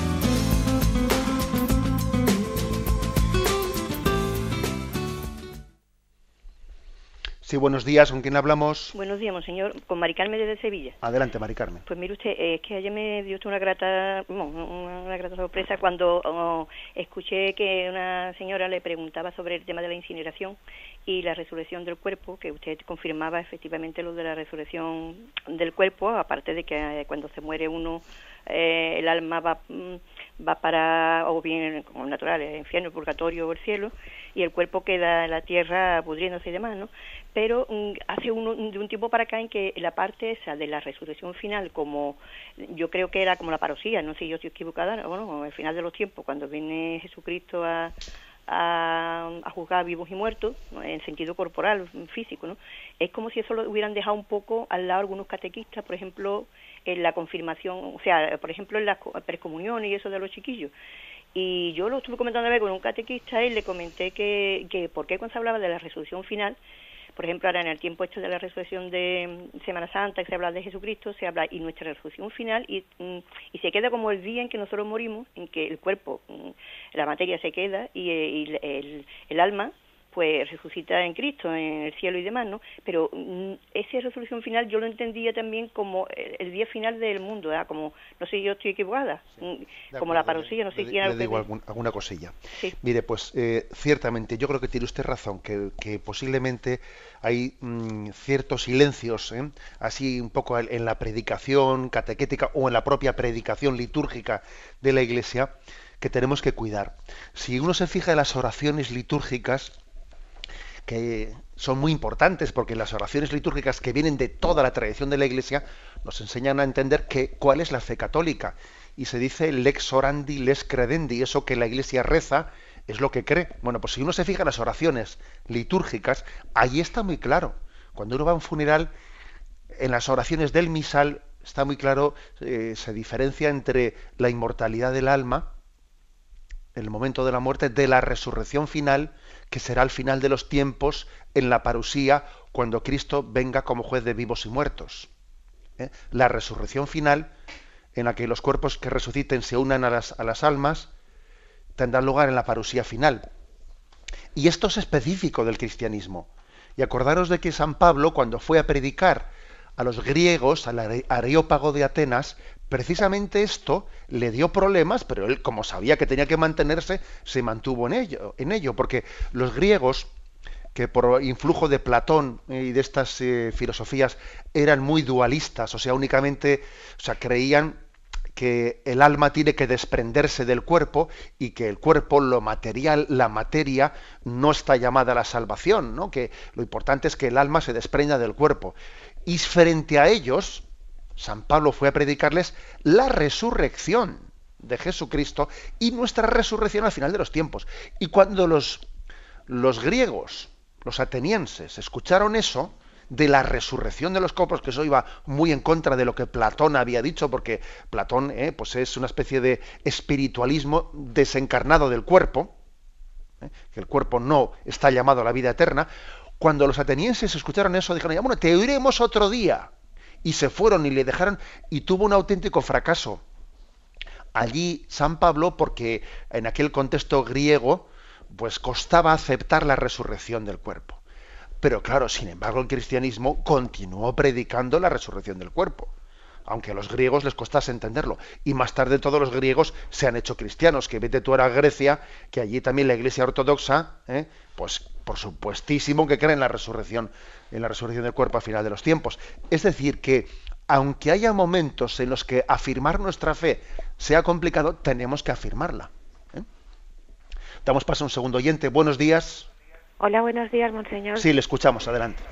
Sí, buenos días. ¿Con quién hablamos? Buenos días, monseñor. Con Maricarme desde Sevilla. Adelante, Maricarme. Pues mire usted, eh, es que ayer me dio usted una grata, una, grata sorpresa cuando oh, escuché que una señora le preguntaba sobre el tema de la incineración y la resurrección del cuerpo, que usted confirmaba efectivamente lo de la resurrección del cuerpo, aparte de que eh, cuando se muere uno, eh, el alma va... Mm, va para, o bien como natural, el infierno, el purgatorio o el cielo, y el cuerpo queda en la tierra pudriéndose y demás, ¿no? Pero mm, hace un, de un tiempo para acá en que la parte esa de la resurrección final, como yo creo que era como la parosía, no sé si yo estoy equivocada, bueno, al final de los tiempos, cuando viene Jesucristo a, a, juzgar vivos y muertos, en sentido corporal, físico, ¿no? Es como si eso lo hubieran dejado un poco al lado algunos catequistas, por ejemplo, en la confirmación, o sea, por ejemplo, en las precomuniones y eso de los chiquillos. Y yo lo estuve comentando a ver con un catequista y le comenté que, que por qué cuando se hablaba de la resolución final, por ejemplo, ahora en el tiempo este de la resurrección de Semana Santa, que se habla de Jesucristo, se habla y nuestra resolución final, y, mm, y se queda como el día en que nosotros morimos, en que el cuerpo, mm, la materia se queda y, y el, el alma pues resucita en Cristo, en el cielo y demás, ¿no? Pero mm, esa resolución final yo lo entendía también como el, día final del mundo, ¿verdad? Como, no sé, yo estoy equivocada, mm, como la parosilla, no sé quién... Le digo alguna cosilla. Mire, pues eh, ciertamente, yo creo que tiene usted razón, que, posiblemente hay mm, ciertos silencios, ¿eh? así un poco en la predicación catequética o en la propia predicación litúrgica de la Iglesia, que tenemos que cuidar. Si uno se fija en las oraciones litúrgicas, que son muy importantes porque las oraciones litúrgicas que vienen de toda la tradición de la Iglesia nos enseñan a entender que, cuál es la fe católica. Y se dice lex orandi, lex credendi, eso que la Iglesia reza es lo que cree. Bueno, pues si uno se fija en las oraciones litúrgicas, ahí está muy claro. Cuando uno va a un funeral, en las oraciones del misal está muy claro, eh, se diferencia entre la inmortalidad del alma, el momento de la muerte, de la resurrección final, que será al final de los tiempos en la parusía, cuando Cristo venga como juez de vivos y muertos. ¿eh? La resurrección final, en la que los cuerpos que resuciten se unan a las, a las almas, tendrá lugar en la parusía final. Y esto es específico del cristianismo. Y acordaros de que San Pablo, cuando fue a predicar a los griegos, al areópago de Atenas, precisamente esto le dio problemas, pero él, como sabía que tenía que mantenerse, se mantuvo en ello, en ello porque los griegos, que por influjo de Platón y de estas eh, filosofías eran muy dualistas, o sea, únicamente, o sea, creían que el alma tiene que desprenderse del cuerpo y que el cuerpo, lo material, la materia, no está llamada a la salvación, ¿no? Que lo importante es que el alma se desprenda del cuerpo. Y frente a ellos, San Pablo fue a predicarles la resurrección de Jesucristo y nuestra resurrección al final de los tiempos. Y cuando los, los griegos, los atenienses, escucharon eso, de la resurrección de los copos, que eso iba muy en contra de lo que Platón había dicho, porque Platón eh, pues es una especie de espiritualismo desencarnado del cuerpo, eh, que el cuerpo no está llamado a la vida eterna. Cuando los atenienses escucharon eso, dijeron, ya, bueno, te oiremos otro día y se fueron y le dejaron y tuvo un auténtico fracaso. Allí San Pablo, porque en aquel contexto griego, pues costaba aceptar la resurrección del cuerpo. Pero claro, sin embargo, el cristianismo continuó predicando la resurrección del cuerpo, aunque a los griegos les costase entenderlo. Y más tarde todos los griegos se han hecho cristianos, que vete tú a Grecia, que allí también la iglesia ortodoxa, ¿eh? pues por supuestísimo que cree en la resurrección en la resurrección del cuerpo al final de los tiempos. Es decir, que aunque haya momentos en los que afirmar nuestra fe sea complicado, tenemos que afirmarla. ¿eh? Damos paso a un segundo oyente. Buenos días. Hola, buenos días, monseñor. Sí, le escuchamos. Adelante.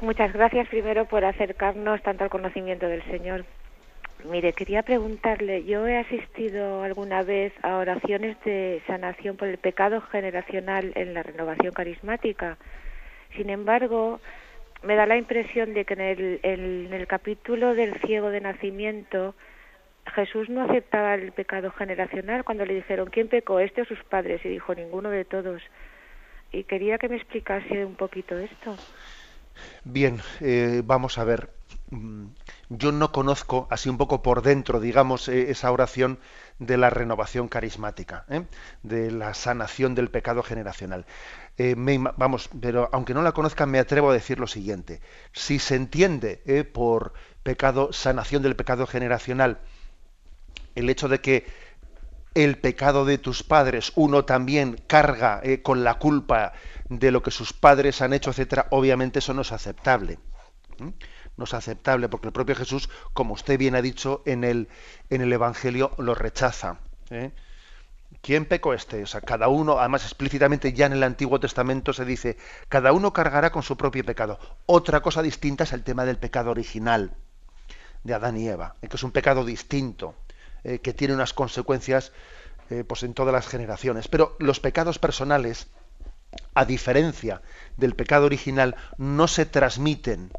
Muchas gracias primero por acercarnos tanto al conocimiento del Señor. Mire, quería preguntarle, yo he asistido alguna vez a oraciones de sanación por el pecado generacional en la renovación carismática. Sin embargo, me da la impresión de que en el, capítulo del ciego de nacimiento Jesús no aceptaba el pecado generacional cuando le dijeron quién pecó este o sus padres y dijo ninguno de todos. Y quería que me explicase un poquito esto. Bien eh, vamos a ver yo no conozco así un poco por dentro digamos eh, esa oración de la renovación carismática ¿eh? de la sanación del pecado generacional vamos pero aunque no la conozcan me atrevo a decir lo siguiente si se entiende por pecado sanación del pecado generacional el hecho de que el pecado de tus padres, uno también carga eh, con la culpa de lo que sus padres han hecho, etcétera, obviamente eso no es aceptable. No es aceptable porque el propio Jesús, como usted bien ha dicho en el, en el Evangelio, lo rechaza. ¿eh? ¿Quién pecó este? O sea, cada uno, además explícitamente ya en el Antiguo Testamento se dice, cada uno cargará con su propio pecado. Otra cosa distinta es el tema del pecado original de Adán y Eva, que es un pecado distinto. Eh, que tiene unas consecuencias eh, pues en todas las generaciones. Pero los pecados personales, a diferencia del pecado original, no se transmiten.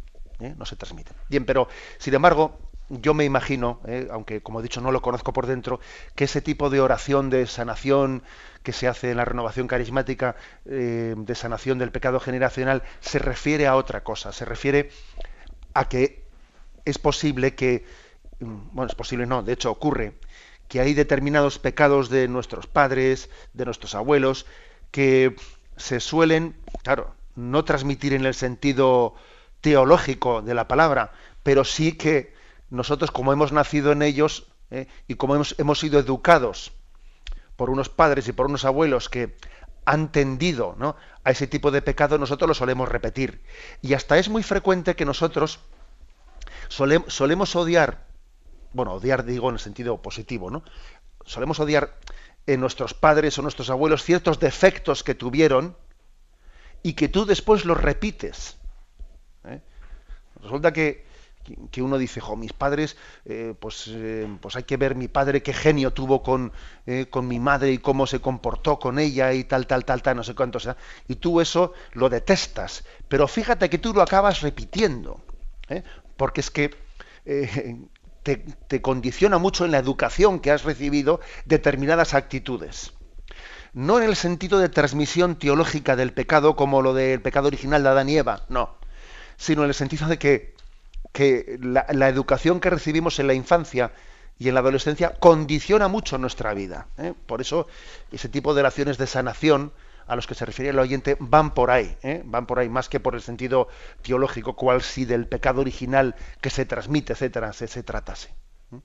¿Eh? No se transmiten. Bien, pero sin embargo, yo me imagino, aunque como he dicho no lo conozco por dentro, que ese tipo de oración de sanación que se hace en la renovación carismática, de sanación del pecado generacional, se refiere a otra cosa, se refiere a que es posible que bueno, es posible no, de hecho ocurre, que hay determinados pecados de nuestros padres, de nuestros abuelos, que se suelen, claro, no transmitir en el sentido teológico de la palabra, pero sí que nosotros, como hemos nacido en ellos eh, y como hemos, hemos sido educados por unos padres y por unos abuelos que han tendido a ese tipo de pecado, nosotros lo solemos repetir. Y hasta es muy frecuente que nosotros solemos odiar bueno, odiar digo en el sentido positivo, ¿no? Solemos odiar en nuestros padres o nuestros abuelos ciertos defectos que tuvieron y que tú después los repites. ¿Eh? Resulta que, uno dice, jo, mis padres, eh, pues, eh, pues hay que ver mi padre qué genio tuvo con, con mi madre y cómo se comportó con ella y tal, tal, tal, tal, no sé cuánto sea. Y tú eso lo detestas. Pero fíjate que tú lo acabas repitiendo. Porque es que te, condiciona mucho en la educación que has recibido determinadas actitudes. No en el sentido de transmisión teológica del pecado como lo del pecado original de Adán y Eva, no, sino en el sentido de que, que la, educación que recibimos en la infancia y en la adolescencia condiciona mucho nuestra vida. ¿eh? Por eso ese tipo de oraciones de sanación a los que se refiere el oyente van por ahí, ¿eh? van por ahí más que por el sentido teológico, cual si del pecado original que se transmite, etcétera, se, se tratase. ¿eh?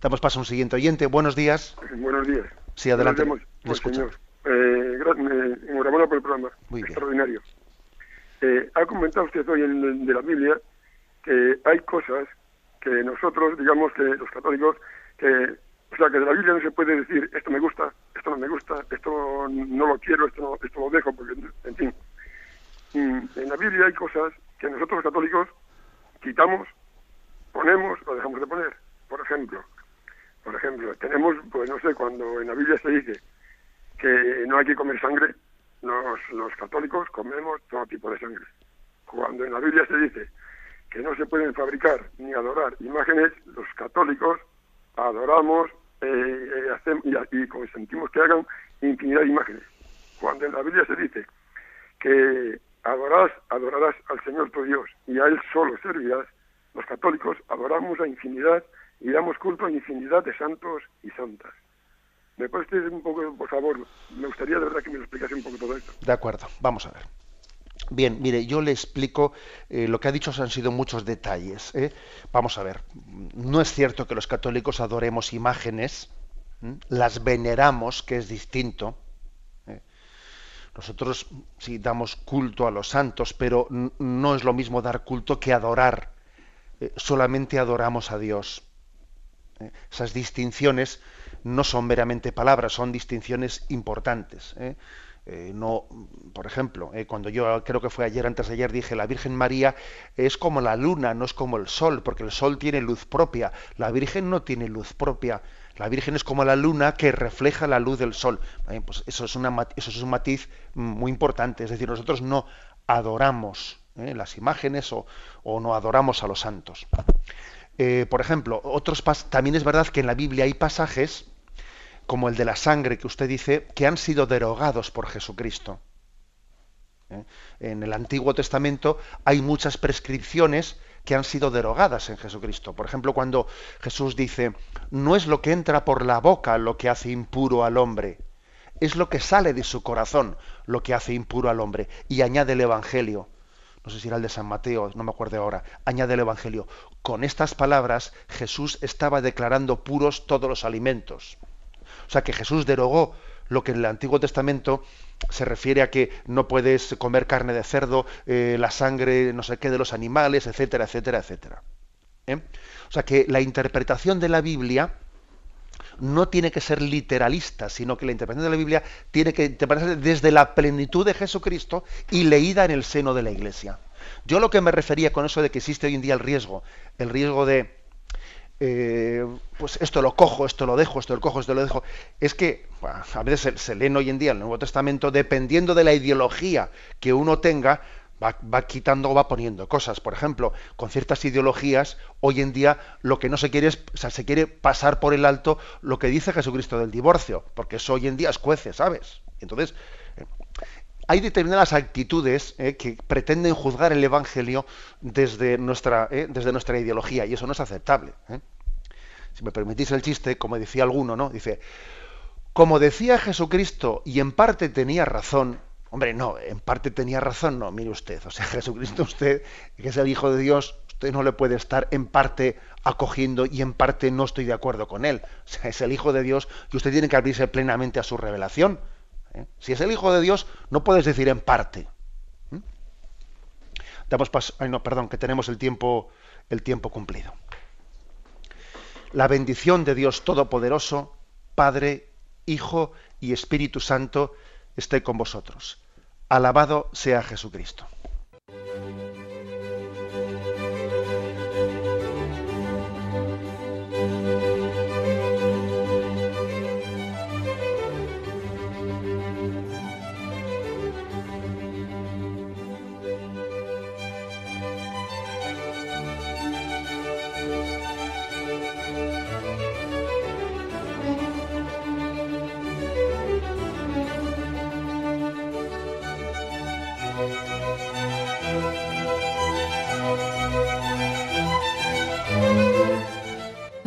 Damos paso a un siguiente oyente. Buenos días. Buenos días. Sí, adelante. Le señor. Eh, enhorabuena por el programa. Muy Extraordinario. Eh, ha comentado usted hoy en, de la Biblia que hay cosas que nosotros, digamos que los católicos, que o sea, que de la Biblia no se puede decir, esto me gusta, esto no me gusta, esto no lo quiero, esto, no, esto lo dejo, porque, en fin. Mm, en la Biblia hay cosas que nosotros los católicos quitamos, ponemos o dejamos de poner. Por ejemplo, por ejemplo, tenemos, pues no sé, cuando en la Biblia se dice que no hay que comer sangre, los, los católicos comemos todo tipo de sangre. Cuando en la Biblia se dice que no se pueden fabricar ni adorar imágenes, los católicos adoramos eh, hacemos, y, y consentimos que hagan infinidad de imágenes. Cuando en la Biblia se dice que adorarás, adorarás al Señor tu Dios y a Él solo servirás, los católicos adoramos a infinidad y damos culto a infinidad de santos y santas. ¿Me por favor? Me gustaría de verdad que me explicase un poco todo esto. De acuerdo, vamos a ver. Bien, mire, yo le explico, eh, lo que ha dicho han sido muchos detalles. ¿eh? Vamos a ver, no es cierto que los católicos adoremos imágenes, las veneramos, que es distinto. ¿eh? Nosotros sí damos culto a los santos, pero no es lo mismo dar culto que adorar. solamente adoramos a Dios. Esas distinciones no son meramente palabras, son distinciones importantes. ¿eh? Eh, no, por ejemplo, eh, cuando yo creo que fue ayer, antes de ayer, dije la Virgen María es como la luna, no es como el sol, porque el sol tiene luz propia, la Virgen no tiene luz propia. La Virgen es como la luna que refleja la luz del sol. pues eso es, un matiz muy importante. Es decir, nosotros no adoramos las imágenes o, no adoramos a los santos. Por ejemplo, otros también es verdad que en la Biblia hay pasajes como el de la sangre que usted dice, que han sido derogados por Jesucristo. ¿Eh? En el Antiguo Testamento hay muchas prescripciones que han sido derogadas en Jesucristo. Por ejemplo, cuando Jesús dice, no es lo que entra por la boca lo que hace impuro al hombre, es lo que sale de su corazón lo que hace impuro al hombre. Y añade el Evangelio, no sé si era el de San Mateo, no me acuerdo ahora, añade el Evangelio, con estas palabras Jesús estaba declarando puros todos los alimentos. O sea que Jesús derogó lo que en el Antiguo Testamento se refiere a que no puedes comer carne de cerdo, eh, la sangre, no sé qué, de los animales, etcétera, etcétera, etcétera. ¿Eh? O sea que la interpretación de la Biblia no tiene que ser literalista, sino que la interpretación de la Biblia tiene que interpretarse desde la plenitud de Jesucristo y leída en el seno de la Iglesia. Yo lo que me refería con eso de que existe hoy en día el riesgo, el riesgo de eh, pues esto lo cojo, esto lo dejo, esto lo cojo, esto lo dejo. Es que a veces se, leen hoy en día el Nuevo Testamento dependiendo de la ideología que uno tenga, va, quitando o va poniendo cosas. Por ejemplo, con ciertas ideologías, hoy en día lo que no se quiere es, o sea, se quiere pasar por el alto lo que dice Jesucristo del divorcio, porque eso hoy en día es jueces, ¿sabes? Entonces, eh, hay determinadas actitudes eh, que pretenden juzgar el Evangelio desde nuestra, eh, desde nuestra ideología y eso no es aceptable. Si me permitís el chiste, como decía alguno, ¿no? Dice, como decía Jesucristo y en parte tenía razón, hombre, no, en parte tenía razón, no, mire usted, o sea, Jesucristo usted, que es el Hijo de Dios, usted no le puede estar en parte acogiendo y en parte no estoy de acuerdo con él. O sea, es el Hijo de Dios y usted tiene que abrirse plenamente a su revelación. ¿eh? Si es el Hijo de Dios, no puedes decir en parte. Damos paso, ay no, perdón, que tenemos el tiempo, el tiempo cumplido. La bendición de Dios Todopoderoso, Padre, Hijo y Espíritu Santo, esté con vosotros. Alabado sea Jesucristo.